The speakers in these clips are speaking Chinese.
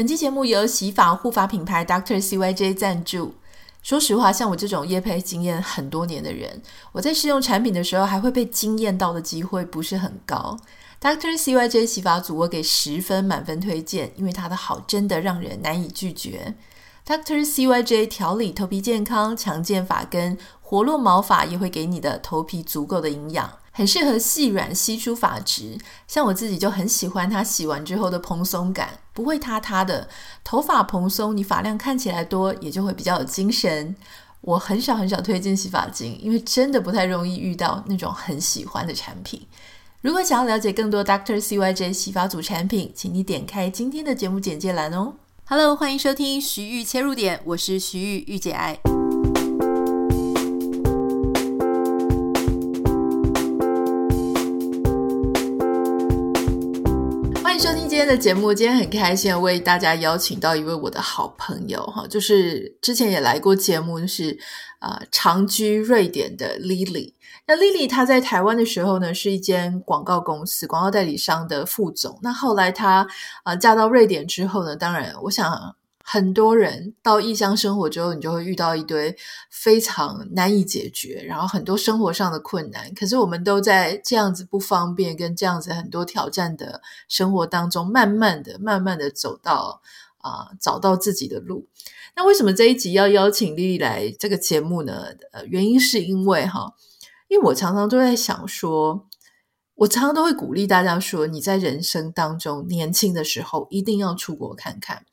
本期节目由洗发护发品牌 Doctor CYJ 赞助。说实话，像我这种业配经验很多年的人，我在试用产品的时候还会被惊艳到的机会不是很高。Doctor CYJ 洗发组我给十分满分推荐，因为它的好真的让人难以拒绝。Doctor CYJ 调理头皮健康、强健发根、活络毛发，也会给你的头皮足够的营养。很适合细软稀疏发质，像我自己就很喜欢它洗完之后的蓬松感，不会塌塌的。头发蓬松，你发量看起来多，也就会比较有精神。我很少很少推荐洗发精，因为真的不太容易遇到那种很喜欢的产品。如果想要了解更多 Dr. CYJ 洗发组产品，请你点开今天的节目简介栏哦。Hello，欢迎收听徐玉切入点，我是徐玉，御姐爱。今天的节目，今天很开心为大家邀请到一位我的好朋友哈，就是之前也来过节目，就是啊、呃、长居瑞典的 Lily。那 Lily 她在台湾的时候呢，是一间广告公司广告代理商的副总。那后来她啊、嫁到瑞典之后呢，当然我想。很多人到异乡生活之后，你就会遇到一堆非常难以解决，然后很多生活上的困难。可是我们都在这样子不方便跟这样子很多挑战的生活当中，慢慢的、慢慢的走到啊、找到自己的路。那为什么这一集要邀请丽丽来这个节目呢？呃，原因是因为哈，因为我常常都在想说，我常常都会鼓励大家说，你在人生当中年轻的时候一定要出国看看。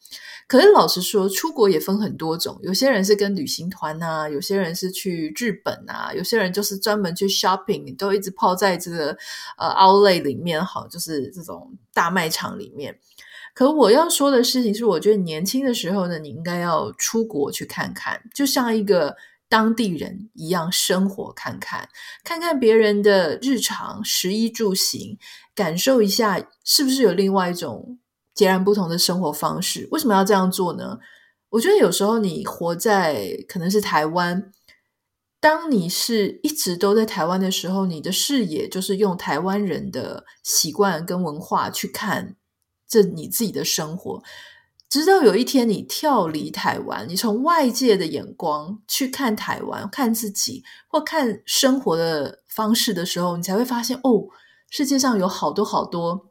可是老实说，出国也分很多种。有些人是跟旅行团啊，有些人是去日本啊，有些人就是专门去 shopping，都一直泡在这个呃 outlet 里面，好，就是这种大卖场里面。可我要说的事情是，我觉得年轻的时候呢，你应该要出国去看看，就像一个当地人一样生活看看，看看别人的日常食衣住行，感受一下是不是有另外一种。截然不同的生活方式，为什么要这样做呢？我觉得有时候你活在可能是台湾，当你是一直都在台湾的时候，你的视野就是用台湾人的习惯跟文化去看这你自己的生活。直到有一天你跳离台湾，你从外界的眼光去看台湾、看自己或看生活的方式的时候，你才会发现哦，世界上有好多好多。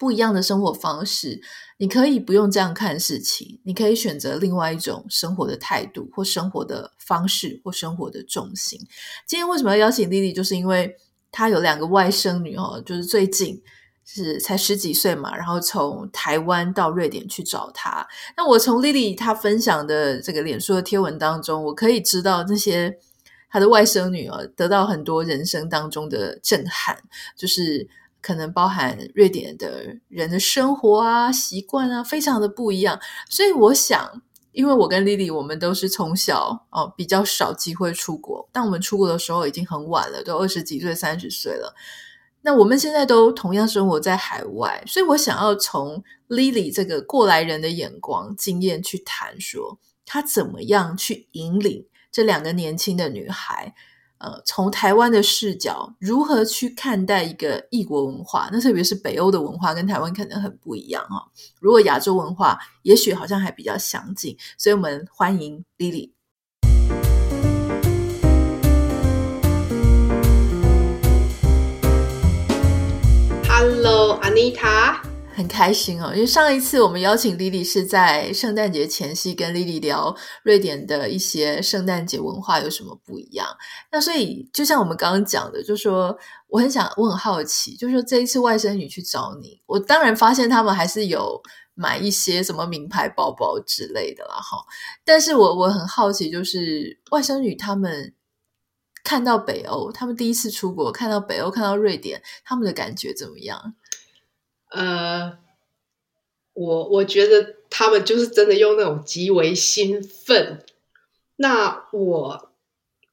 不一样的生活方式，你可以不用这样看事情，你可以选择另外一种生活的态度，或生活的方式，或生活的重心。今天为什么要邀请 Lily？就是因为她有两个外甥女哦，就是最近是才十几岁嘛，然后从台湾到瑞典去找她。那我从 Lily 她分享的这个脸书的贴文当中，我可以知道那些她的外甥女哦，得到很多人生当中的震撼，就是。可能包含瑞典的人的生活啊、习惯啊，非常的不一样。所以我想，因为我跟 Lily，我们都是从小哦比较少机会出国，但我们出国的时候已经很晚了，都二十几岁、三十岁了。那我们现在都同样生活在海外，所以我想要从 Lily 这个过来人的眼光、经验去谈说，她怎么样去引领这两个年轻的女孩。呃，从台湾的视角，如何去看待一个异国文化？那特别是北欧的文化，跟台湾可能很不一样哈。如果亚洲文化，也许好像还比较相近，所以我们欢迎 Lily。Hello，Anita。很开心哦，因为上一次我们邀请 Lily 是在圣诞节前夕，跟 Lily 聊瑞典的一些圣诞节文化有什么不一样。那所以就像我们刚刚讲的，就说我很想，我很好奇，就说这一次外甥女去找你，我当然发现他们还是有买一些什么名牌包包之类的啦，哈。但是我我很好奇，就是外甥女他们看到北欧，他们第一次出国，看到北欧，看到瑞典，他们的感觉怎么样？呃，我我觉得他们就是真的用那种极为兴奋。那我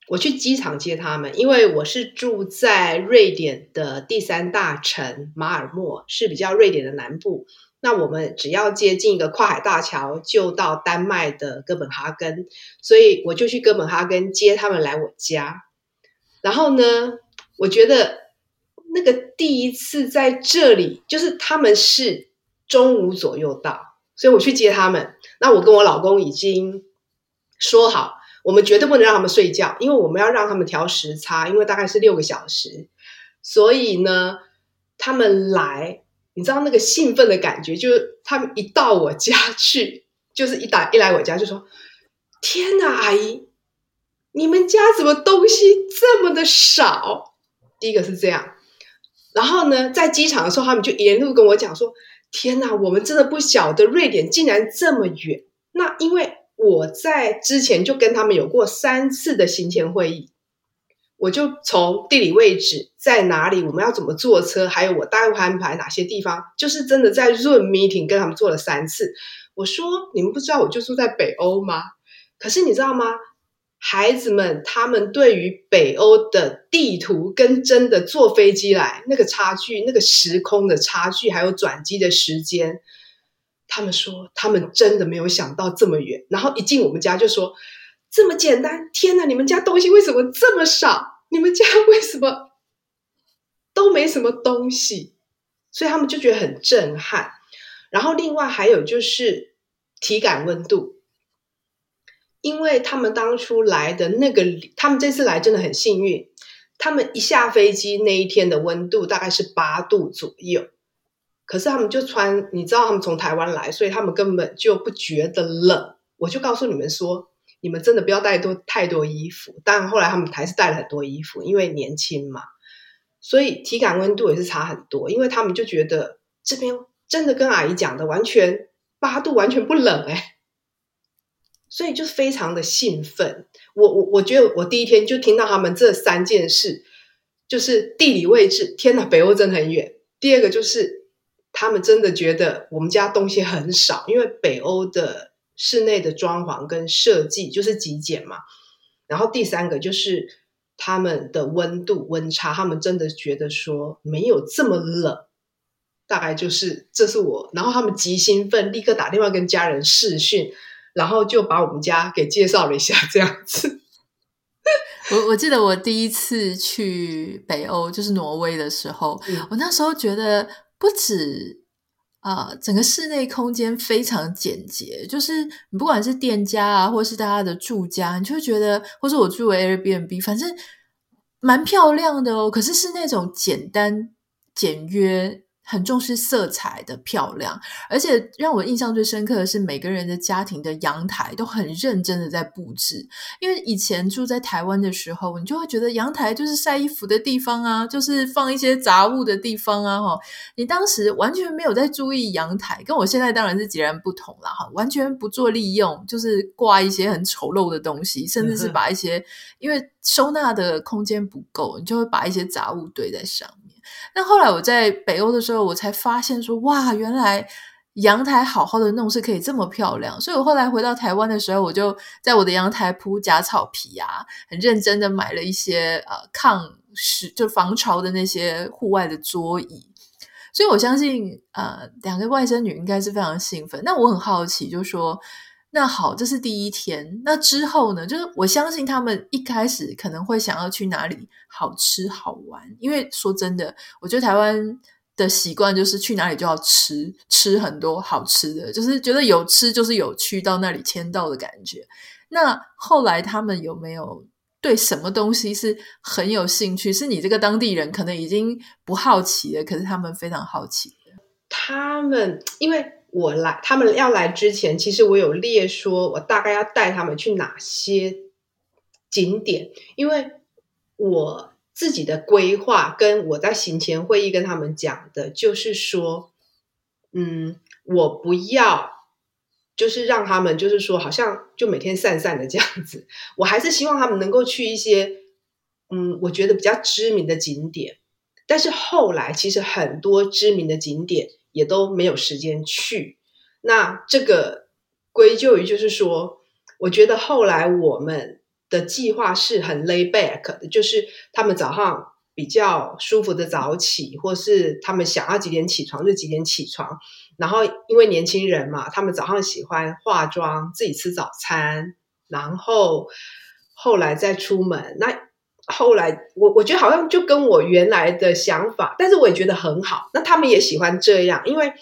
我去机场接他们，因为我是住在瑞典的第三大城马尔默，是比较瑞典的南部。那我们只要接近一个跨海大桥，就到丹麦的哥本哈根，所以我就去哥本哈根接他们来我家。然后呢，我觉得。那个第一次在这里，就是他们是中午左右到，所以我去接他们。那我跟我老公已经说好，我们绝对不能让他们睡觉，因为我们要让他们调时差，因为大概是六个小时。所以呢，他们来，你知道那个兴奋的感觉，就是他们一到我家去，就是一打一来我家就说：“天哪，阿姨，你们家怎么东西这么的少？”第一个是这样，然后呢，在机场的时候，他们就沿路跟我讲说：“天哪，我们真的不晓得瑞典竟然这么远。”那因为我在之前就跟他们有过三次的行前会议，我就从地理位置在哪里，我们要怎么坐车，还有我大概安排哪些地方，就是真的在 Zoom meeting 跟他们做了三次。我说：“你们不知道我就住在北欧吗？可是你知道吗？”孩子们，他们对于北欧的地图跟真的坐飞机来那个差距，那个时空的差距，还有转机的时间，他们说他们真的没有想到这么远。然后一进我们家就说这么简单，天哪！你们家东西为什么这么少？你们家为什么都没什么东西？所以他们就觉得很震撼。然后另外还有就是体感温度。因为他们当初来的那个，他们这次来真的很幸运。他们一下飞机那一天的温度大概是八度左右，可是他们就穿，你知道他们从台湾来，所以他们根本就不觉得冷。我就告诉你们说，你们真的不要带多太多衣服。当然后来他们还是带了很多衣服，因为年轻嘛，所以体感温度也是差很多。因为他们就觉得这边真的跟阿姨讲的完全八度完全不冷哎。所以就非常的兴奋，我我我觉得我第一天就听到他们这三件事，就是地理位置，天哪，北欧真的很远。第二个就是他们真的觉得我们家东西很少，因为北欧的室内的装潢跟设计就是极简嘛。然后第三个就是他们的温度温差，他们真的觉得说没有这么冷，大概就是这是我，然后他们极兴奋，立刻打电话跟家人视讯。然后就把我们家给介绍了一下，这样子。我我记得我第一次去北欧，就是挪威的时候，嗯、我那时候觉得不止啊、呃，整个室内空间非常简洁，就是你不管是店家啊，或是大家的住家，你就会觉得，或是我住 Airbnb，反正蛮漂亮的哦。可是是那种简单简约。很重视色彩的漂亮，而且让我印象最深刻的是每个人的家庭的阳台都很认真的在布置。因为以前住在台湾的时候，你就会觉得阳台就是晒衣服的地方啊，就是放一些杂物的地方啊，哈。你当时完全没有在注意阳台，跟我现在当然是截然不同了，哈。完全不做利用，就是挂一些很丑陋的东西，甚至是把一些因为收纳的空间不够，你就会把一些杂物堆在上面。但后来我在北欧的时候，我才发现说，哇，原来阳台好好的弄是可以这么漂亮。所以我后来回到台湾的时候，我就在我的阳台铺假草皮啊，很认真的买了一些呃抗湿就防潮的那些户外的桌椅。所以我相信，呃，两个外甥女应该是非常兴奋。那我很好奇，就说。那好，这是第一天。那之后呢？就是我相信他们一开始可能会想要去哪里好吃好玩，因为说真的，我觉得台湾的习惯就是去哪里就要吃，吃很多好吃的，就是觉得有吃就是有去到那里签到的感觉。那后来他们有没有对什么东西是很有兴趣？是你这个当地人可能已经不好奇了，可是他们非常好奇。他们因为。我来，他们要来之前，其实我有列说，我大概要带他们去哪些景点，因为我自己的规划跟我在行前会议跟他们讲的，就是说，嗯，我不要，就是让他们就是说，好像就每天散散的这样子，我还是希望他们能够去一些，嗯，我觉得比较知名的景点，但是后来其实很多知名的景点。也都没有时间去，那这个归咎于就是说，我觉得后来我们的计划是很 lay back 的，就是他们早上比较舒服的早起，或是他们想要几点起床就几点起床，然后因为年轻人嘛，他们早上喜欢化妆，自己吃早餐，然后后来再出门。那后来，我我觉得好像就跟我原来的想法，但是我也觉得很好。那他们也喜欢这样，因为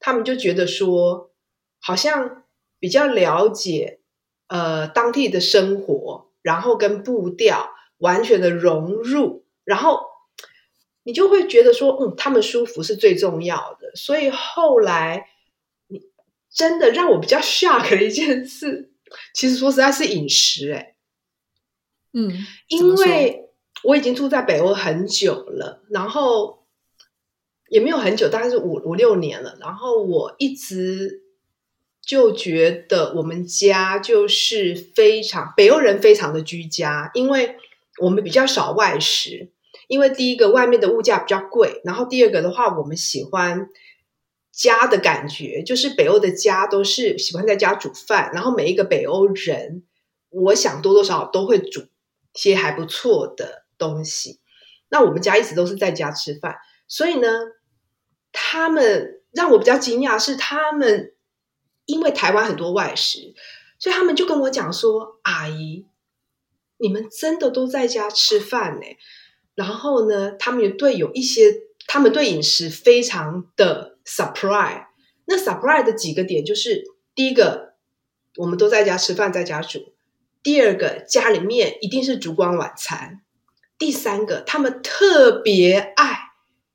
他们就觉得说，好像比较了解呃当地的生活，然后跟步调完全的融入，然后你就会觉得说，嗯，他们舒服是最重要的。所以后来，你真的让我比较 shock 的一件事，其实说实在是饮食，欸，嗯，因为我已经住在北欧很久了，然后也没有很久，大概是五五六年了，然后我一直。就觉得我们家就是非常北欧人，非常的居家，因为我们比较少外食。因为第一个，外面的物价比较贵，然后第二个的话，我们喜欢家的感觉，就是北欧的家都是喜欢在家煮饭，然后每一个北欧人，我想多多少少都会煮些还不错的东西。那我们家一直都是在家吃饭，所以呢，他们让我比较惊讶是他们。因为台湾很多外食，所以他们就跟我讲说：“阿姨，你们真的都在家吃饭呢？”然后呢，他们也对有一些，他们对饮食非常的 surprise。那 surprise 的几个点就是：第一个，我们都在家吃饭，在家煮；第二个，家里面一定是烛光晚餐；第三个，他们特别爱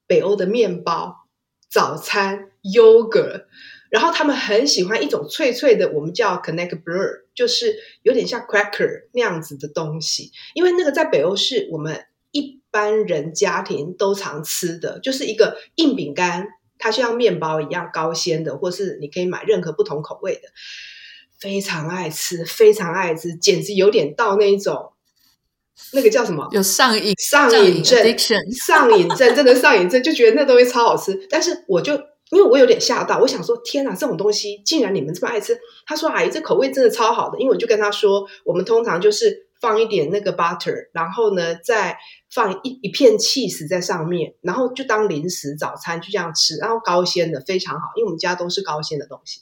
北欧的面包、早餐、yogurt。然后他们很喜欢一种脆脆的，我们叫 knäckebröd，就是有点像 cracker 那样子的东西。因为那个在北欧是我们一般人家庭都常吃的，就是一个硬饼干，它像面包一样高纤的，或是你可以买任何不同口味的，非常爱吃，非常爱吃，简直有点到那一种那个叫什么？有上瘾上瘾症，上瘾症真的上瘾症，就觉得那东西超好吃。但是我就。因为我有点吓到，我想说天哪，这种东西竟然你们这么爱吃？他说：“阿姨，这口味真的超好的。”因为我就跟他说，我们通常就是放一点那个 butter，然后呢再放一一片 cheese 在上面，然后就当零食早餐就这样吃，然后高纤的非常好，因为我们家都是高纤的东西。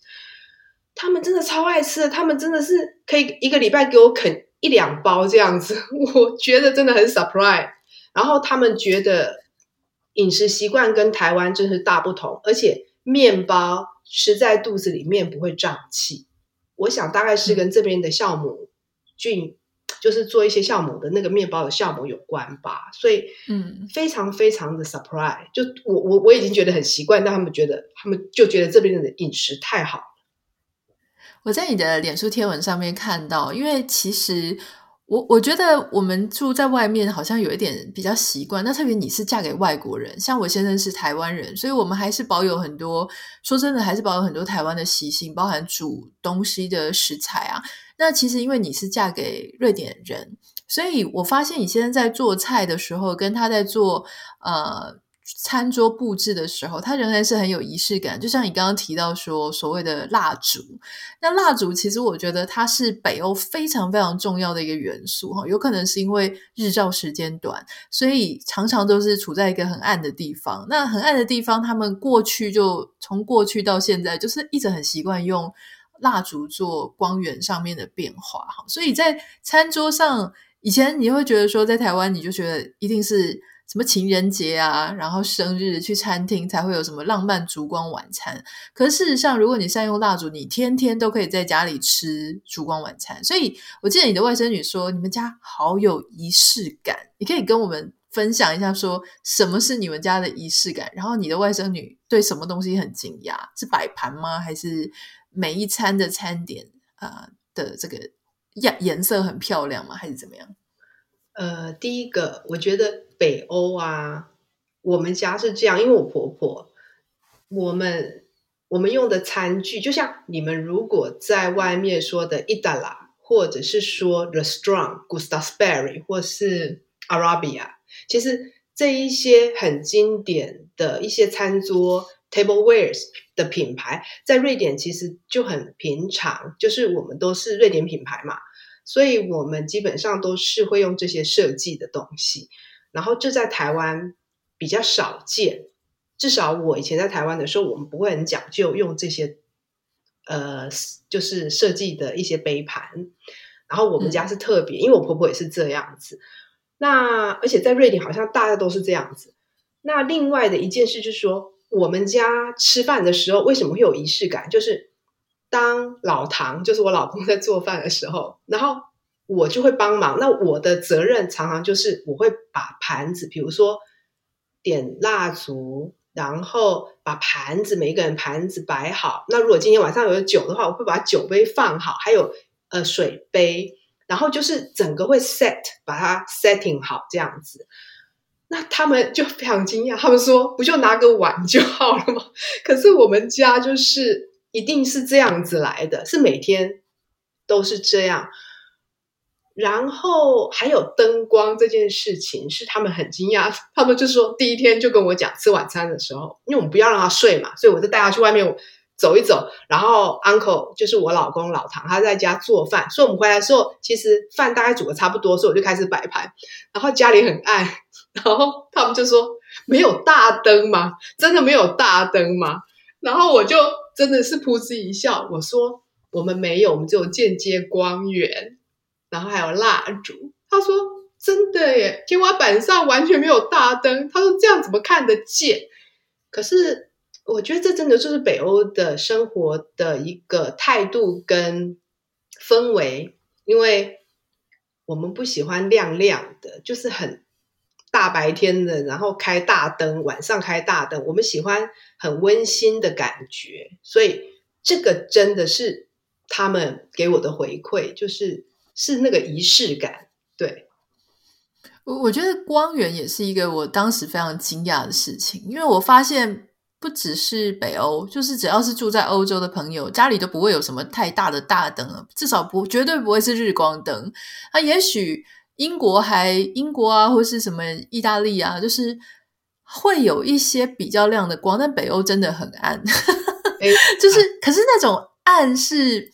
他们真的超爱吃的，他们真的是可以一个礼拜给我啃一两包这样子，我觉得真的很 surprise。然后他们觉得。饮食习惯跟台湾真是大不同，而且面包吃在肚子里面不会胀气。我想大概是跟这边的酵母菌，就是做一些酵母的那个面包的酵母有关吧。所以，嗯，非常非常的 surprise。就我我我已经觉得很习惯，但他们觉得他们就觉得这边的饮食太好。我在你的脸书贴文上面看到，因为其实。我我觉得我们住在外面好像有一点比较习惯，那特别你是嫁给外国人，像我先生是台湾人，所以我们还是保有很多，说真的还是保有很多台湾的习性，包含煮东西的食材啊。那其实因为你是嫁给瑞典人，所以我发现你现在在做菜的时候，跟他在做呃。餐桌布置的时候，它仍然是很有仪式感。就像你刚刚提到说，所谓的蜡烛，那蜡烛其实我觉得它是北欧非常非常重要的一个元素哈。有可能是因为日照时间短，所以常常都是处在一个很暗的地方。那很暗的地方，他们过去就从过去到现在，就是一直很习惯用蜡烛做光源上面的变化哈。所以在餐桌上，以前你会觉得说，在台湾你就觉得一定是。什么情人节啊，然后生日去餐厅才会有什么浪漫烛光晚餐。可事实上，如果你善用蜡烛，你天天都可以在家里吃烛光晚餐。所以我记得你的外甥女说，你们家好有仪式感。你可以跟我们分享一下，说什么是你们家的仪式感？然后你的外甥女对什么东西很惊讶？是摆盘吗？还是每一餐的餐点啊、的这个颜颜色很漂亮吗？还是怎么样？呃，第一个，我觉得。北欧啊，我们家是这样，因为我婆婆，我们我们用的餐具，就像你们如果在外面说的 Idala，或者是说 Restaurant Gustavsberry，或是 Arabia，其实这一些很经典的一些餐桌 Tablewares 的品牌，在瑞典其实就很平常，就是我们都是瑞典品牌嘛，所以我们基本上都是会用这些设计的东西。然后这在台湾比较少见，至少我以前在台湾的时候，我们不会很讲究用这些，呃，就是设计的一些杯盘。然后我们家是特别，嗯、因为我婆婆也是这样子。那而且在瑞典好像大家都是这样子。那另外的一件事就是说，我们家吃饭的时候为什么会有仪式感？就是当老唐就是我老公在做饭的时候，然后我就会帮忙。那我的责任常常就是我会把盘子，比如说点蜡烛，然后把盘子每一个人盘子摆好。那如果今天晚上有酒的话，我会把酒杯放好，还有呃水杯，然后就是整个会 set 把它 setting 好这样子。那他们就非常惊讶，他们说：“不就拿个碗就好了吗？” 可是我们家就是一定是这样子来的，是每天都是这样。然后还有灯光这件事情，是他们很惊讶。他们就说第一天就跟我讲，吃晚餐的时候，因为我们不要让他睡嘛，所以我就带他去外面走一走。然后 uncle 就是我老公老唐，他在家做饭，所以我们回来的时候，其实饭大概煮的差不多，所以我就开始摆盘。然后家里很暗。然后他们就说：“没有大灯吗？真的没有大灯吗？”然后我就真的是噗嗤一笑，我说：“我们没有，我们只有间接光源，然后还有蜡烛。”他说：“真的耶，天花板上完全没有大灯。”他说：“这样怎么看得见？”可是我觉得这真的就是北欧的生活的一个态度跟氛围，因为我们不喜欢亮亮的，就是很。大白天的，然后开大灯，晚上开大灯，我们喜欢很温馨的感觉，所以这个真的是他们给我的回馈，就是是那个仪式感。对，我我觉得光源也是一个我当时非常惊讶的事情，因为我发现不只是北欧，就是只要是住在欧洲的朋友，家里都不会有什么太大的大灯了，至少不绝对不会是日光灯。那也许。英国还英国啊，或是什么意大利啊，就是会有一些比较亮的光，但北欧真的很暗，就是可是那种暗是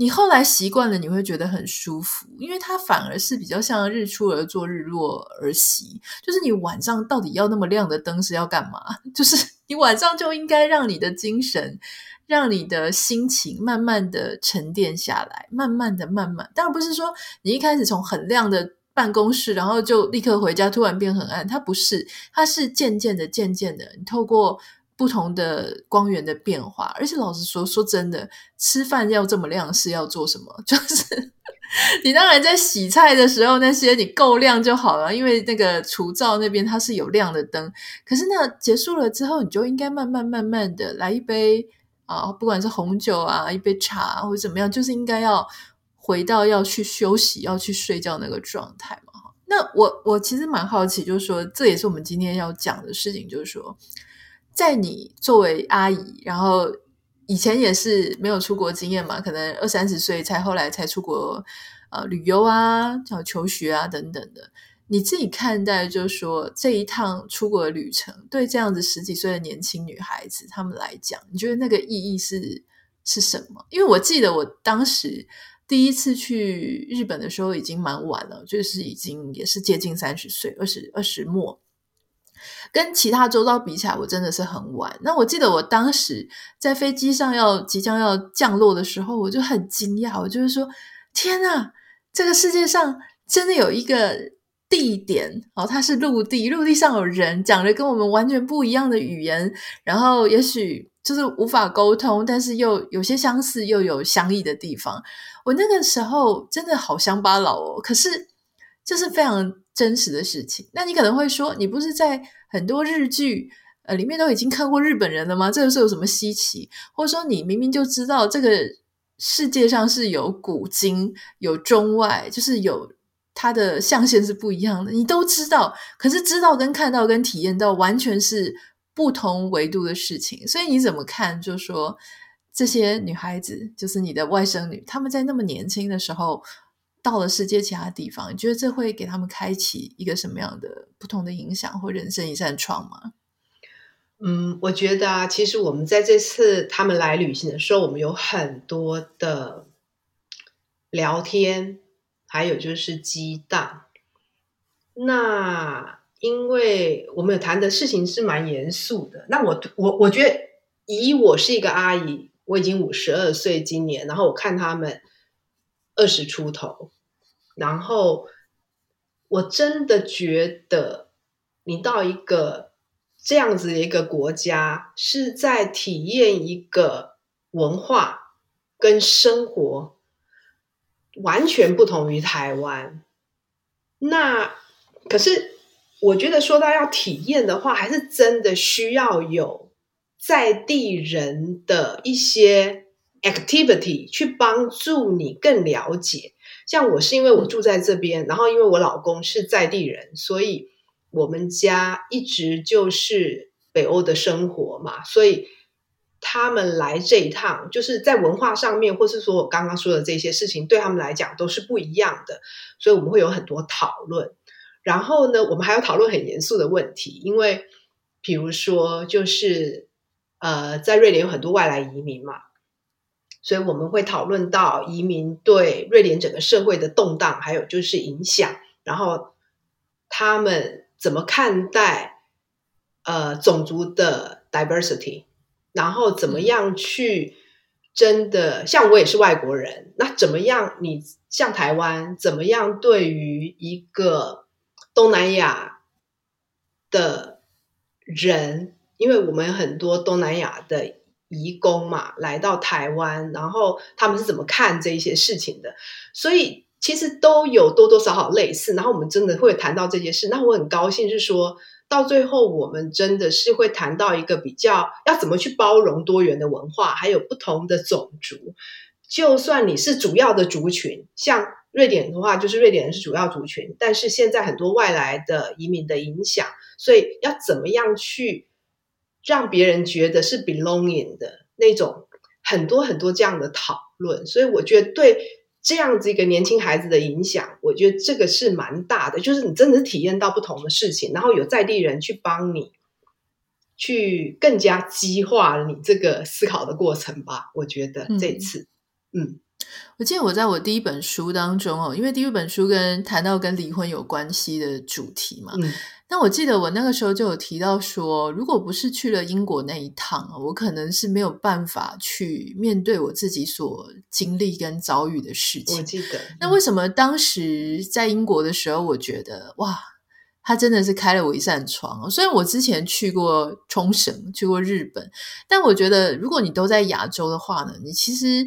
你后来习惯了，你会觉得很舒服，因为它反而是比较像日出而作，日落而息。就是你晚上到底要那么亮的灯是要干嘛？就是你晚上就应该让你的精神。让你的心情慢慢的沉淀下来，慢慢的、慢慢，当然不是说你一开始从很亮的办公室，然后就立刻回家，突然变很暗。它不是，它是渐渐的、渐渐的，你透过不同的光源的变化。而且老实说，说真的，吃饭要这么亮是要做什么？就是你当然在洗菜的时候，那些你够亮就好了，因为那个厨灶那边它是有亮的灯。可是那结束了之后，你就应该慢慢、慢慢的来一杯。啊，不管是红酒啊，一杯茶或者怎么样，就是应该要回到要去休息、要去睡觉那个状态嘛。那我我其实蛮好奇，就是说，这也是我们今天要讲的事情，就是说，在你作为阿姨，然后以前也是没有出国经验嘛，可能二三十岁才后来才出国呃旅游啊、叫求学啊等等的。你自己看待，就是说这一趟出国的旅程，对这样子十几岁的年轻女孩子她们来讲，你觉得那个意义是是什么？因为我记得我当时第一次去日本的时候已经蛮晚了，就是已经也是接近三十岁，二十二十末，跟其他周遭比起来，我真的是很晚。那我记得我当时在飞机上要即将要降落的时候，我就很惊讶，我就是说：天哪，这个世界上真的有一个。地点哦，它是陆地，陆地上有人讲着跟我们完全不一样的语言，然后也许就是无法沟通，但是又有些相似，又有相异的地方。我那个时候真的好乡巴佬哦，可是这是非常真实的事情。那你可能会说，你不是在很多日剧呃里面都已经看过日本人了吗？这个是有什么稀奇？或者说你明明就知道这个世界上是有古今有中外，就是有。它的象限是不一样的，你都知道，可是知道跟看到跟体验到完全是不同维度的事情。所以你怎么看？就说这些女孩子，就是你的外甥女，她们在那么年轻的时候到了世界其他地方，你觉得这会给他们开启一个什么样的不同的影响或人生一扇窗吗？嗯，我觉得啊，其实我们在这次他们来旅行的时候，我们有很多的聊天。还有就是激荡，那因为我们有谈的事情是蛮严肃的。那我我我觉得，以我是一个阿姨，我已经五十二岁今年，然后我看他们二十出头，然后我真的觉得，你到一个这样子一个国家，是在体验一个文化，跟生活完全不同于台湾。那可是我觉得说到要体验的话，还是真的需要有在地人的一些 activity 去帮助你更了解。像我是因为我住在这边，然后因为我老公是在地人，所以我们家一直就是北欧的生活嘛，所以他们来这一趟，就是在文化上面，或是说我刚刚说的这些事情，对他们来讲都是不一样的，所以我们会有很多讨论。然后呢，我们还要讨论很严肃的问题，因为比如说，就是呃，在瑞典有很多外来移民嘛，所以我们会讨论到移民对瑞典整个社会的动荡，还有就是影响，然后他们怎么看待呃种族的 diversity，然后怎么样去真的，像我也是外国人，那怎么样？你像台湾怎么样？对于一个东南亚的人，因为我们很多东南亚的移工嘛，来到台湾，然后他们是怎么看这一些事情的？所以其实都有多多少少类似。然后我们真的会谈到这些事。那我很高兴是说到最后，我们真的是会谈到一个比较要怎么去包容多元的文化，还有不同的种族。就算你是主要的族群，像。瑞典的话，就是瑞典人是主要族群，但是现在很多外来的移民的影响，所以要怎么样去让别人觉得是 belonging 的那种，很多很多这样的讨论。所以我觉得对这样子一个年轻孩子的影响，我觉得这个是蛮大的，就是你真的是体验到不同的事情，然后有在地人去帮你，去更加激化你这个思考的过程吧。我觉得这次，嗯。嗯我记得我在我第一本书当中哦，因为第一本书跟谈到跟离婚有关系的主题嘛，嗯，那我记得我那个时候就有提到说，如果不是去了英国那一趟，我可能是没有办法去面对我自己所经历跟遭遇的事情。我记得，那为什么当时在英国的时候，我觉得哇，他真的是开了我一扇窗。虽然我之前去过冲绳，去过日本，但我觉得如果你都在亚洲的话呢，你其实。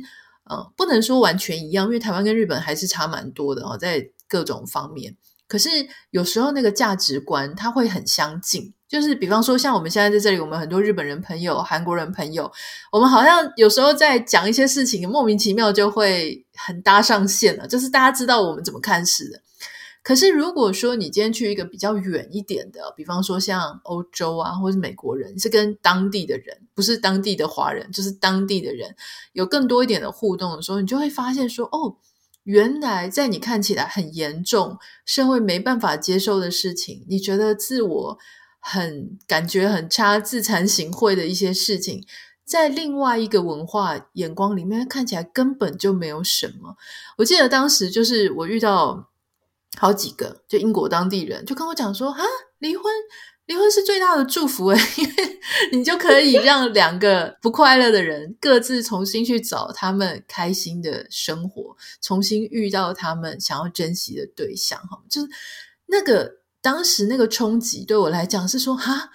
嗯，不能说完全一样，因为台湾跟日本还是差蛮多的哦，在各种方面。可是有时候那个价值观它会很相近，就是比方说像我们现在在这里，我们很多日本人朋友、韩国人朋友，我们好像有时候在讲一些事情，莫名其妙就会很搭上线了，就是大家知道我们怎么看事的。可是，如果说你今天去一个比较远一点的，比方说像欧洲啊，或是美国人，是跟当地的人，不是当地的华人，就是当地的人，有更多一点的互动的时候，你就会发现说，哦，原来在你看起来很严重、社会没办法接受的事情，你觉得自我很感觉很差、自惭形秽的一些事情，在另外一个文化眼光里面看起来根本就没有什么。我记得当时就是我遇到。好几个，就英国当地人就跟我讲说啊，离婚，离婚是最大的祝福诶，因为你就可以让两个不快乐的人各自重新去找他们开心的生活，重新遇到他们想要珍惜的对象哈，就是那个当时那个冲击对我来讲是说哈，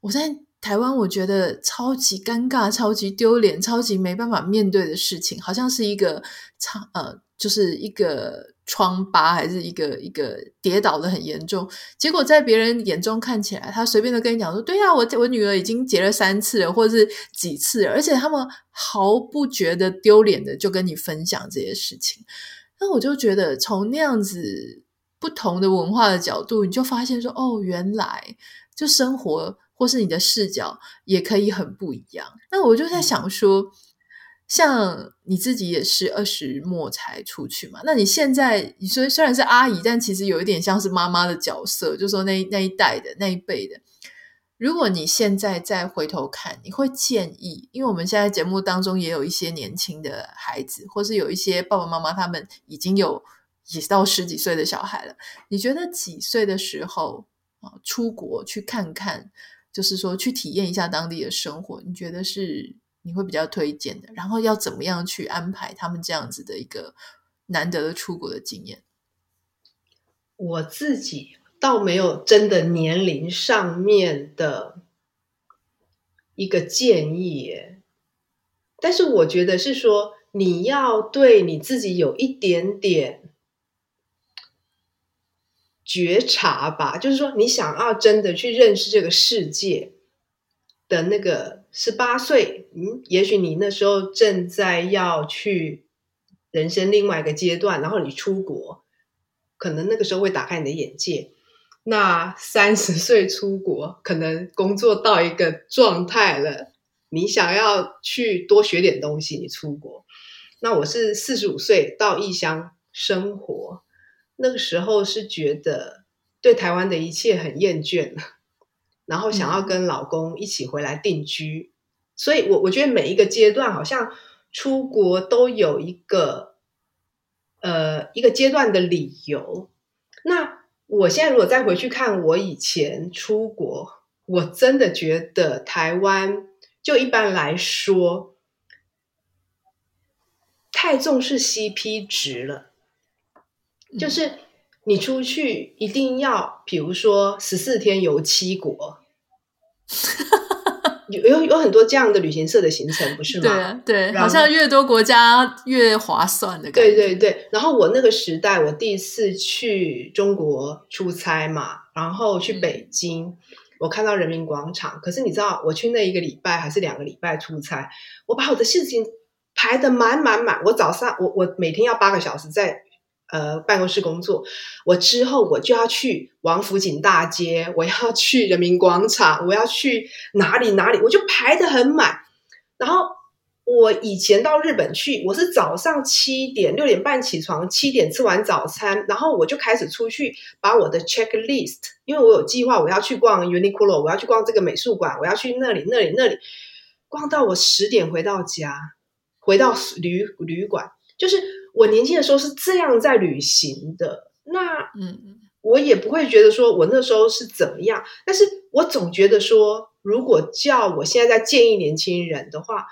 我在台湾我觉得超级尴尬、超级丢脸、超级没办法面对的事情，好像是一个长呃，就是一个。疮疤还是一个一个跌倒的很严重，结果在别人眼中看起来，他随便的跟你讲说：“对呀、啊，我我女儿已经结了三次了，或者是几次了，而且他们毫不觉得丢脸的就跟你分享这些事情。”那我就觉得从那样子不同的文化的角度，你就发现说：“哦，原来就生活或是你的视角也可以很不一样。”那我就在想说。像你自己也是二十末才出去嘛？那你现在你说虽然是阿姨，但其实有一点像是妈妈的角色，就说那那一代的那一辈的。如果你现在再回头看，你会建议？因为我们现在节目当中也有一些年轻的孩子，或是有一些爸爸妈妈他们已经有也到十几岁的小孩了。你觉得几岁的时候啊，出国去看看，就是说去体验一下当地的生活？你觉得是？你会比较推荐的，然后要怎么样去安排他们这样子的一个难得的出国的经验？我自己倒没有真的年龄上面的一个建议耶，但是我觉得是说，你要对你自己有一点点觉察吧，就是说，你想要真的去认识这个世界的那个十八岁，嗯，也许你那时候正在要去人生另外一个阶段，然后你出国，可能那个时候会打开你的眼界。那三十岁出国，可能工作到一个状态了，你想要去多学点东西，你出国。那我是四十五岁到异乡生活。那个时候是觉得对台湾的一切很厌倦了，然后想要跟老公一起回来定居，嗯、所以我我觉得每一个阶段好像出国都有一个呃一个阶段的理由。那我现在如果再回去看我以前出国，我真的觉得台湾就一般来说太重视 CP 值了。就是你出去一定要，比如说十四天游七国，有有有很多这样的旅行社的行程，不是吗？对对，好像越多国家越划算的感觉。对对对。然后我那个时代，我第一次去中国出差嘛，然后去北京，嗯、我看到人民广场。可是你知道，我去那一个礼拜还是两个礼拜出差，我把我的事情排得满满满。我早上我我每天要八个小时在。呃，办公室工作，我之后我就要去王府井大街，我要去人民广场，我要去哪里哪里，我就排得很满。然后我以前到日本去，我是早上七点六点半起床，七点吃完早餐，然后我就开始出去把我的 checklist，因为我有计划，我要去逛 Uniqlo，我要去逛这个美术馆，我要去那里那里那里，逛到我十点回到家，回到旅旅馆，就是。我年轻的时候是这样在旅行的，那嗯，我也不会觉得说我那时候是怎么样，但是我总觉得说，如果叫我现在在建议年轻人的话，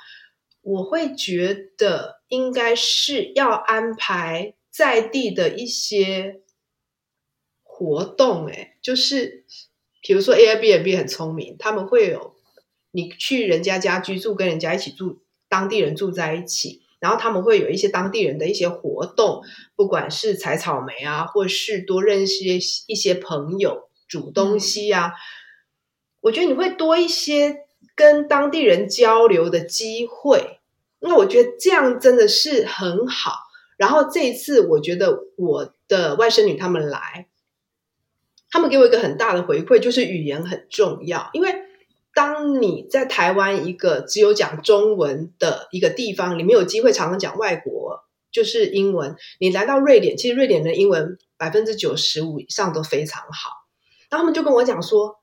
我会觉得应该是要安排在地的一些活动，诶，就是比如说 Airbnb 很聪明，他们会有你去人家家居住，跟人家一起住，当地人住在一起。然后他们会有一些当地人的一些活动，不管是采草莓啊，或是多认识一些朋友、煮东西啊，我觉得你会多一些跟当地人交流的机会。那我觉得这样真的是很好。然后这一次，我觉得我的外甥女他们来，他们给我一个很大的回馈，就是语言很重要，因为。当你在台湾一个只有讲中文的一个地方，你没有机会常常讲外国，就是英文。你来到瑞典，其实瑞典的英文百分之九十五以上都非常好。然后他们就跟我讲说，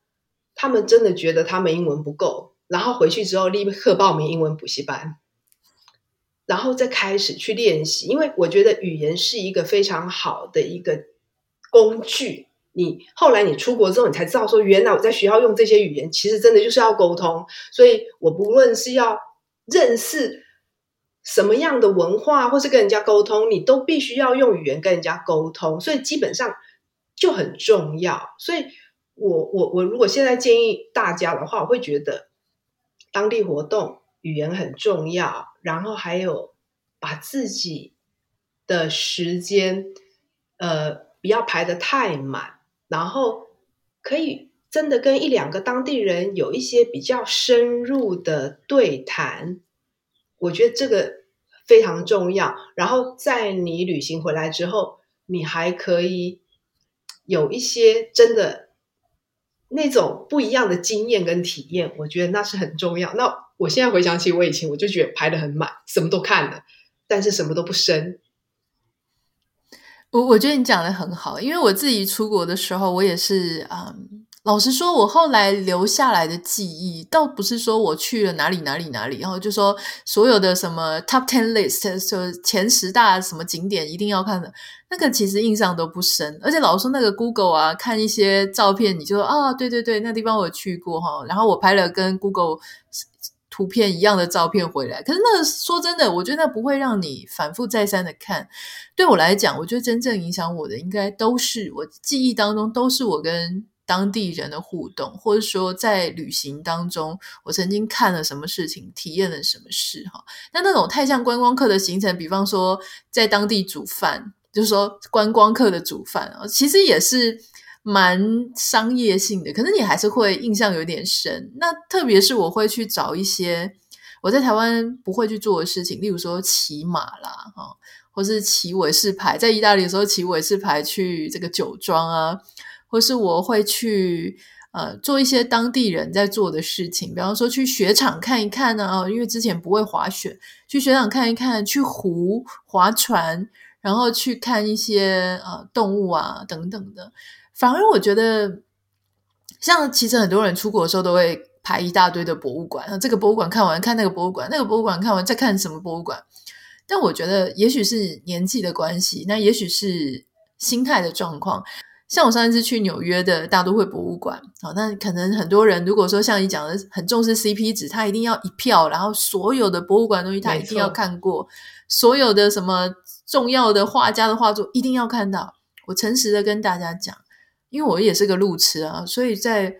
他们真的觉得他们英文不够，然后回去之后立刻报名英文补习班，然后再开始去练习。因为我觉得语言是一个非常好的一个工具。你后来你出国之后，你才知道说，原来我在学校用这些语言，其实真的就是要沟通。所以我不论是要认识什么样的文化，或是跟人家沟通，你都必须要用语言跟人家沟通。所以基本上就很重要。所以我我我如果现在建议大家的话，我会觉得当地活动语言很重要，然后还有把自己的时间呃不要排得太满。然后可以真的跟一两个当地人有一些比较深入的对谈，我觉得这个非常重要。然后在你旅行回来之后，你还可以有一些真的那种不一样的经验跟体验，我觉得那是很重要。那我现在回想起我以前，我就觉得排得很满，什么都看了，但是什么都不深。我我觉得你讲的很好，因为我自己出国的时候，我也是，嗯，老实说，我后来留下来的记忆，倒不是说我去了哪里哪里哪里，然后就说所有的什么 top ten list，就前十大什么景点一定要看的，那个其实印象都不深，而且老说那个 Google 啊，看一些照片，你就说啊，对对对，那地方我去过哈，然后我拍了跟 Google。图片一样的照片回来，可是那说真的，我觉得那不会让你反复再三的看。对我来讲，我觉得真正影响我的，应该都是我记忆当中都是我跟当地人的互动，或者说在旅行当中，我曾经看了什么事情，体验了什么事哈。那那种太像观光客的行程，比方说在当地煮饭，就是说观光客的煮饭啊，其实也是蛮商业性的，可是你还是会印象有点深。那特别是我会去找一些我在台湾不会去做的事情，例如说骑马啦，哈。或是骑伟士牌，在意大利的时候骑伟士牌去这个酒庄啊，或是我会去呃做一些当地人在做的事情，比方说去雪场看一看啊，因为之前不会滑雪，去雪场看一看，去湖划船，然后去看一些呃动物啊等等的。反而我觉得，像其实很多人出国的时候都会排一大堆的博物馆，啊，这个博物馆看完看那个博物馆，那个博物馆看完再看什么博物馆。但我觉得，也许是年纪的关系，那也许是心态的状况。像我上一次去纽约的大都会博物馆，好，那可能很多人如果说像你讲的很重视 CP 值，他一定要一票，然后所有的博物馆东西他一定要看过，所有的什么重要的画家的画作一定要看到。我诚实的跟大家讲，因为我也是个路痴啊，所以在。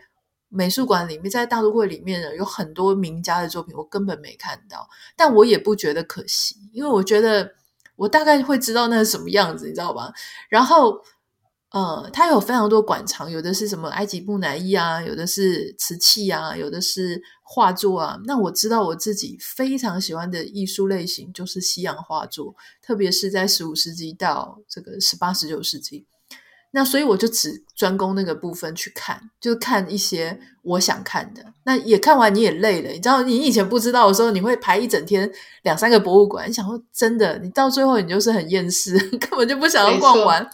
美术馆里面，在大都会里面呢，有很多名家的作品，我根本没看到，但我也不觉得可惜，因为我觉得我大概会知道那是什么样子，你知道吧？然后，呃，它有非常多馆藏，有的是什么埃及木乃伊啊，有的是瓷器啊，有的是画作啊。那我知道我自己非常喜欢的艺术类型就是西洋画作，特别是在十五世纪到这个十八、十九世纪。那所以我就只专攻那个部分去看，就是看一些我想看的。那也看完你也累了，你知道，你以前不知道的时候，你会排一整天两三个博物馆。你想说真的，你到最后你就是很厌世，根本就不想要逛完。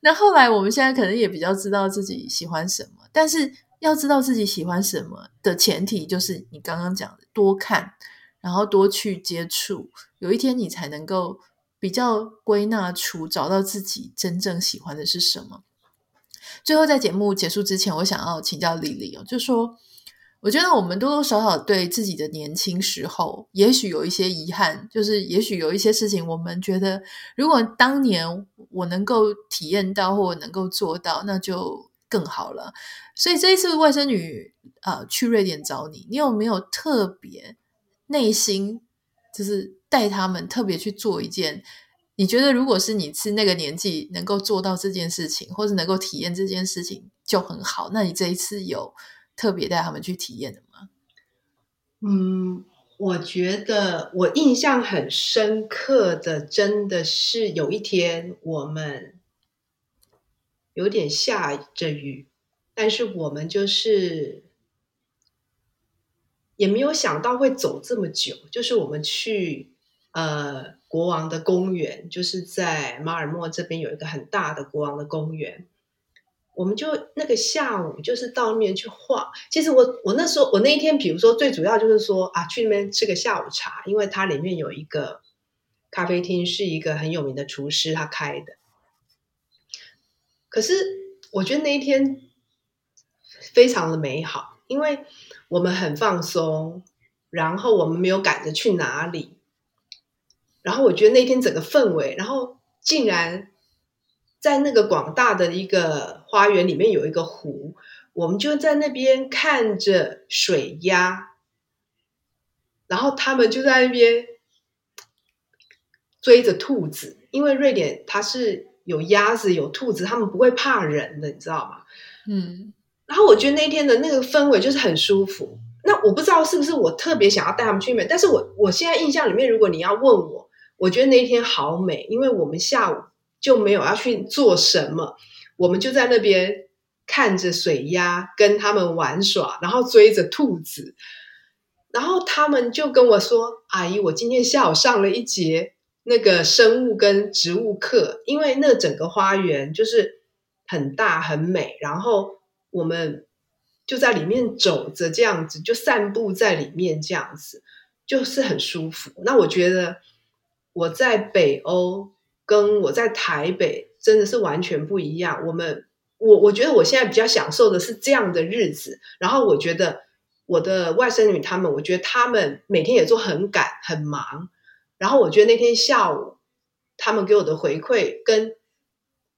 那后来我们现在可能也比较知道自己喜欢什么，但是要知道自己喜欢什么的前提就是你刚刚讲的多看，然后多去接触，有一天你才能够。比较归纳出找到自己真正喜欢的是什么。最后，在节目结束之前，我想要请教 Lily 哦，就说我觉得我们多多少少对自己的年轻时候，也许有一些遗憾，就是也许有一些事情，我们觉得如果当年我能够体验到或能够做到，那就更好了。所以这一次外甥女、呃、去瑞典找你，你有没有特别内心就是？带他们特别去做一件，你觉得如果是你是那个年纪能够做到这件事情，或是能够体验这件事情就很好。那你这一次有特别带他们去体验的吗？嗯，我觉得我印象很深刻的，真的是有一天我们有点下着雨，但是我们就是也没有想到会走这么久，就是我们去。呃，国王的公园就是在马尔默这边有一个很大的国王的公园，我们就那个下午就是到那边去画。其实我我那时候我那一天，比如说最主要就是说啊，去那边吃个下午茶，因为它里面有一个咖啡厅，是一个很有名的厨师他开的。可是我觉得那一天非常的美好，因为我们很放松，然后我们没有赶着去哪里。然后我觉得那天整个氛围，然后竟然在那个广大的一个花园里面有一个湖，我们就在那边看着水鸭，然后他们就在那边追着兔子，因为瑞典它是有鸭子有兔子，他们不会怕人的，你知道吗？嗯，然后我觉得那天的那个氛围就是很舒服。那我不知道是不是我特别想要带他们去但是我我现在印象里面，如果你要问我。我觉得那一天好美，因为我们下午就没有要去做什么，我们就在那边看着水鸭跟他们玩耍，然后追着兔子，然后他们就跟我说：“阿姨，我今天下午上了一节那个生物跟植物课，因为那整个花园就是很大很美，然后我们就在里面走着，这样子就散步在里面，这样子就是很舒服。那我觉得。”我在北欧跟我在台北真的是完全不一样。我们，我我觉得我现在比较享受的是这样的日子。然后我觉得我的外甥女他们，我觉得他们每天也都很赶很忙。然后我觉得那天下午他们给我的回馈跟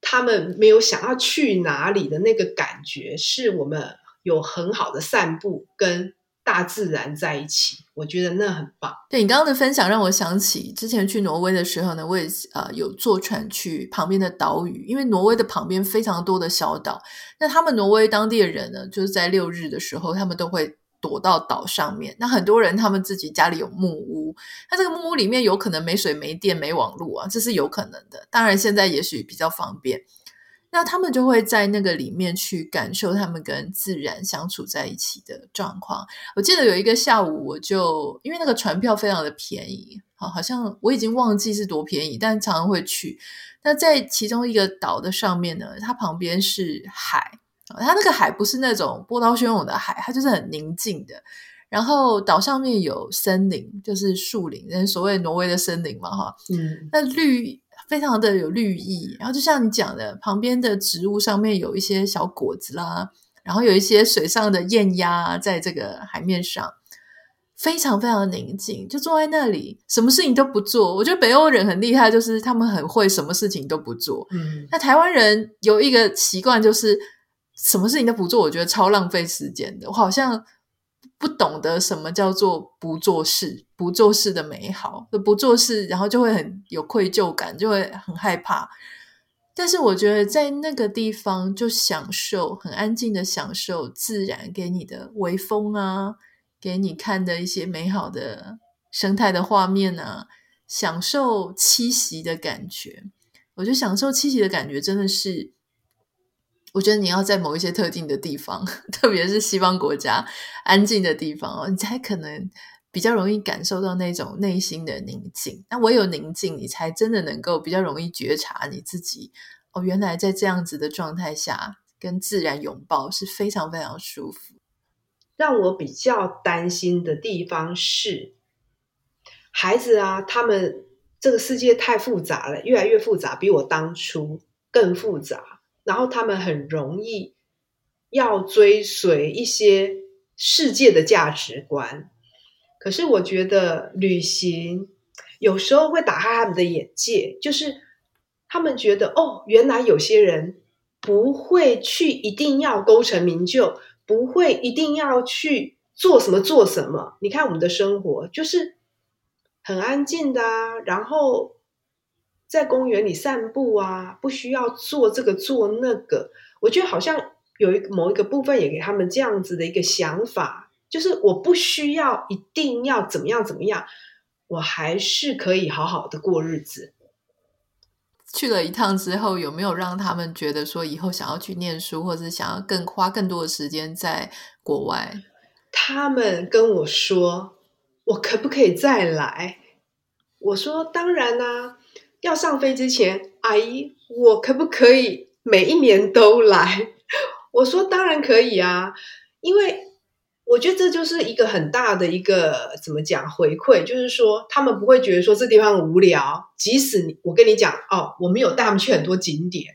他们没有想要去哪里的那个感觉，是我们有很好的散步跟大自然在一起，我觉得那很棒。对，你刚刚的分享让我想起之前去挪威的时候呢，我也呃有坐船去旁边的岛屿，因为挪威的旁边非常多的小岛，那他们挪威当地的人呢，就是在六日的时候，他们都会躲到岛上面。那很多人他们自己家里有木屋，那这个木屋里面有可能没水、没电、没网络啊，这是有可能的。当然现在也许比较方便。那他们就会在那个里面去感受他们跟自然相处在一起的状况。我记得有一个下午，我就因为那个船票非常的便宜，好，好像我已经忘记是多便宜，但常常会去。那在其中一个岛的上面呢，它旁边是海，它那个海不是那种波涛汹涌的海，它就是很宁静的。然后岛上面有森林，就是树林，人所谓挪威的森林嘛，哈，嗯，那绿。非常的有绿意，然后就像你讲的，旁边的植物上面有一些小果子啦，然后有一些水上的雁鸭在这个海面上，非常非常的宁静，就坐在那里，什么事情都不做。我觉得北欧人很厉害，就是他们很会什么事情都不做。嗯，那台湾人有一个习惯，就是什么事情都不做，我觉得超浪费时间的。我好像。不懂得什么叫做不做事，不做事的美好，不做事，然后就会很有愧疚感，就会很害怕。但是我觉得在那个地方就享受，很安静的享受自然给你的微风啊，给你看的一些美好的生态的画面啊，享受栖息的感觉。我觉得享受栖息的感觉真的是。我觉得你要在某一些特定的地方，特别是西方国家安静的地方哦，你才可能比较容易感受到那种内心的宁静。那唯有宁静，你才真的能够比较容易觉察你自己哦，原来在这样子的状态下，跟自然拥抱是非常非常舒服。让我比较担心的地方是，孩子啊，他们这个世界太复杂了，越来越复杂，比我当初更复杂。然后他们很容易要追随一些世界的价值观，可是我觉得旅行有时候会打开他们的眼界，就是他们觉得哦，原来有些人不会去一定要功成名就，不会一定要去做什么做什么。你看我们的生活就是很安静的啊，然后。在公园里散步啊，不需要做这个做那个。我觉得好像有一个某一个部分也给他们这样子的一个想法，就是我不需要一定要怎么样怎么样，我还是可以好好的过日子。去了一趟之后，有没有让他们觉得说以后想要去念书，或者想要更花更多的时间在国外？他们跟我说：“我可不可以再来？”我说：“当然啦。”要上飞之前，阿姨，我可不可以每一年都来？我说当然可以啊，因为我觉得这就是一个很大的一个怎么讲回馈，就是说他们不会觉得说这地方无聊，即使你我跟你讲哦，我没有带他们去很多景点，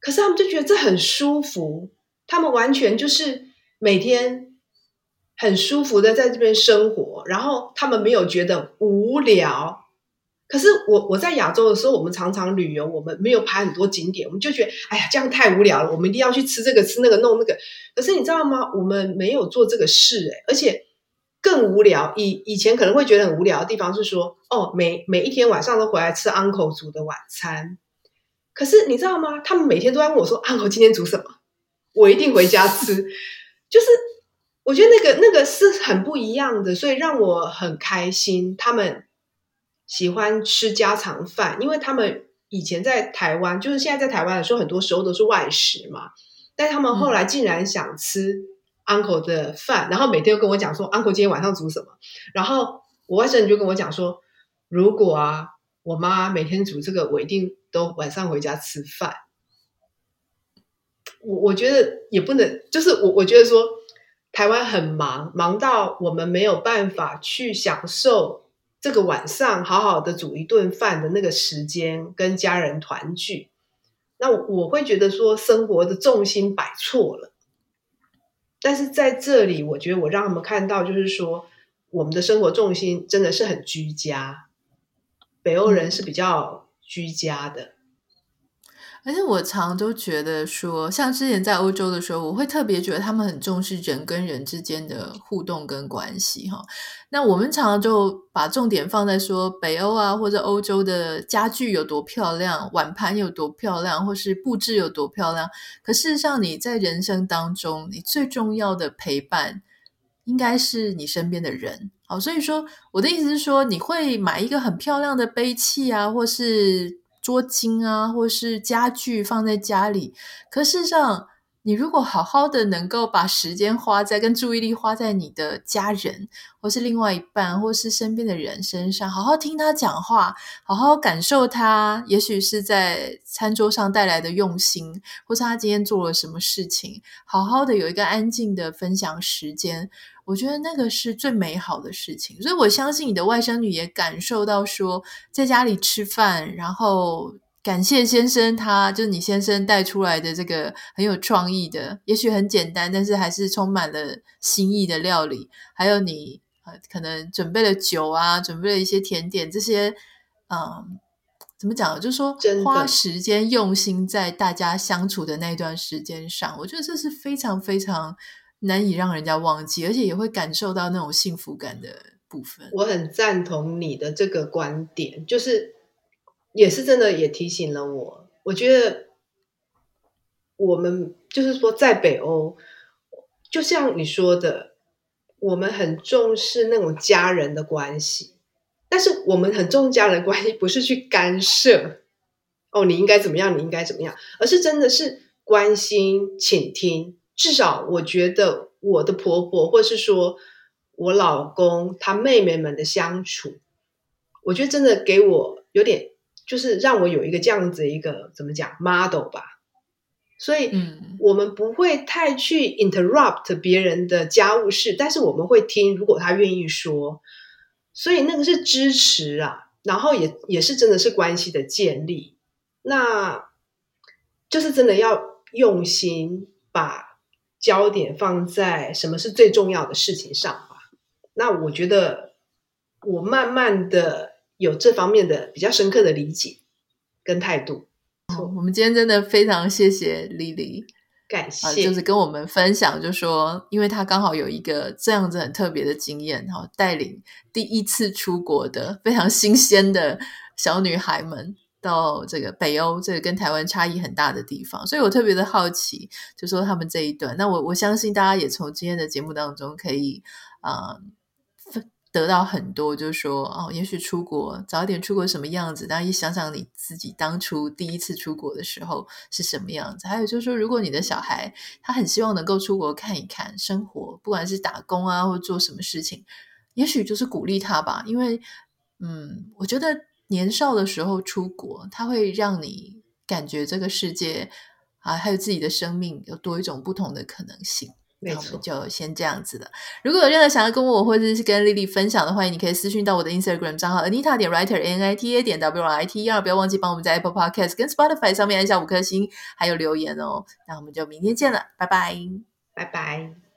可是他们就觉得这很舒服，他们完全就是每天很舒服的在这边生活，然后他们没有觉得无聊。可是我我在亚洲的时候，我们常常旅游，我们没有排很多景点，我们就觉得，哎呀，这样太无聊了，我们一定要去吃这个吃那个弄那个。可是你知道吗？我们没有做这个事，诶，而且更无聊。以以前可能会觉得很无聊的地方是说，哦，每每一天晚上都回来吃 uncle 煮的晚餐。可是你知道吗？他们每天都在问我说，uncle 今天煮什么？我一定回家吃。就是我觉得那个那个是很不一样的，所以让我很开心。他们。喜欢吃家常饭，因为他们以前在台湾，就是现在在台湾的时候，很多时候都是外食嘛。但他们后来竟然想吃 uncle 的饭，嗯、然后每天都跟我讲说，uncle 今天晚上煮什么。然后我外甥女就跟我讲说，如果啊，我妈每天煮这个，我一定都晚上回家吃饭。我我觉得也不能，就是我我觉得说，台湾很忙，忙到我们没有办法去享受。这个晚上好好的煮一顿饭的那个时间，跟家人团聚，那我会觉得说生活的重心摆错了。但是在这里，我觉得我让他们看到，就是说我们的生活重心真的是很居家。北欧人是比较居家的。而且我常都觉得说，像之前在欧洲的时候，我会特别觉得他们很重视人跟人之间的互动跟关系哈。那我们常常就把重点放在说北欧啊或者欧洲的家具有多漂亮，碗盘有多漂亮，或是布置有多漂亮。可事实上，你在人生当中，你最重要的陪伴应该是你身边的人。好，所以说我的意思是说，你会买一个很漂亮的杯器啊，或是。桌巾啊，或是家具放在家里，可事实上，你如果好好的能够把时间花在跟注意力花在你的家人，或是另外一半，或是身边的人身上，好好听他讲话，好好感受他，也许是在餐桌上带来的用心，或是他今天做了什么事情，好好的有一个安静的分享时间。我觉得那个是最美好的事情，所以我相信你的外甥女也感受到说，在家里吃饭，然后感谢先生他，他就是你先生带出来的这个很有创意的，也许很简单，但是还是充满了心意的料理，还有你呃可能准备了酒啊，准备了一些甜点，这些嗯，怎么讲？就是说花时间用心在大家相处的那段时间上，我觉得这是非常非常。难以让人家忘记，而且也会感受到那种幸福感的部分。我很赞同你的这个观点，就是也是真的，也提醒了我。我觉得我们就是说，在北欧，就像你说的，我们很重视那种家人的关系，但是我们很重家人关系，不是去干涉哦，你应该怎么样，你应该怎么样，而是真的是关心、倾听。至少我觉得我的婆婆，或是说我老公他妹妹们的相处，我觉得真的给我有点，就是让我有一个这样子一个怎么讲 model 吧。所以，我们不会太去 interrupt 别人的家务事，但是我们会听，如果他愿意说。所以那个是支持啊，然后也也是真的是关系的建立，那就是真的要用心把。焦点放在什么是最重要的事情上吧。那我觉得我慢慢的有这方面的比较深刻的理解跟态度。哦，我们今天真的非常谢谢 Lily，感谢，啊，就是跟我们分享，就说因为她刚好有一个这样子很特别的经验，哈，带领第一次出国的非常新鲜的小女孩们。到这个北欧，这个跟台湾差异很大的地方，所以我特别的好奇，就说他们这一段。那我我相信大家也从今天的节目当中可以啊、呃、得到很多，就是说哦，也许出国早一点出国什么样子，但一想想你自己当初第一次出国的时候是什么样子。还有就是说，如果你的小孩他很希望能够出国看一看生活，不管是打工啊或做什么事情，也许就是鼓励他吧，因为嗯，我觉得。年少的时候出国，它会让你感觉这个世界啊，还有自己的生命有多一种不同的可能性。那我们就先这样子了。如果有任何想要跟我或者是跟 Lily 分享的话，你可以私讯到我的 Instagram 账号 Anita 点 Writer N I T A 点 W I T E R。不要忘记帮我们在 Apple Podcast 跟 Spotify 上面按下五颗星，还有留言哦。那我们就明天见了，拜拜，拜拜。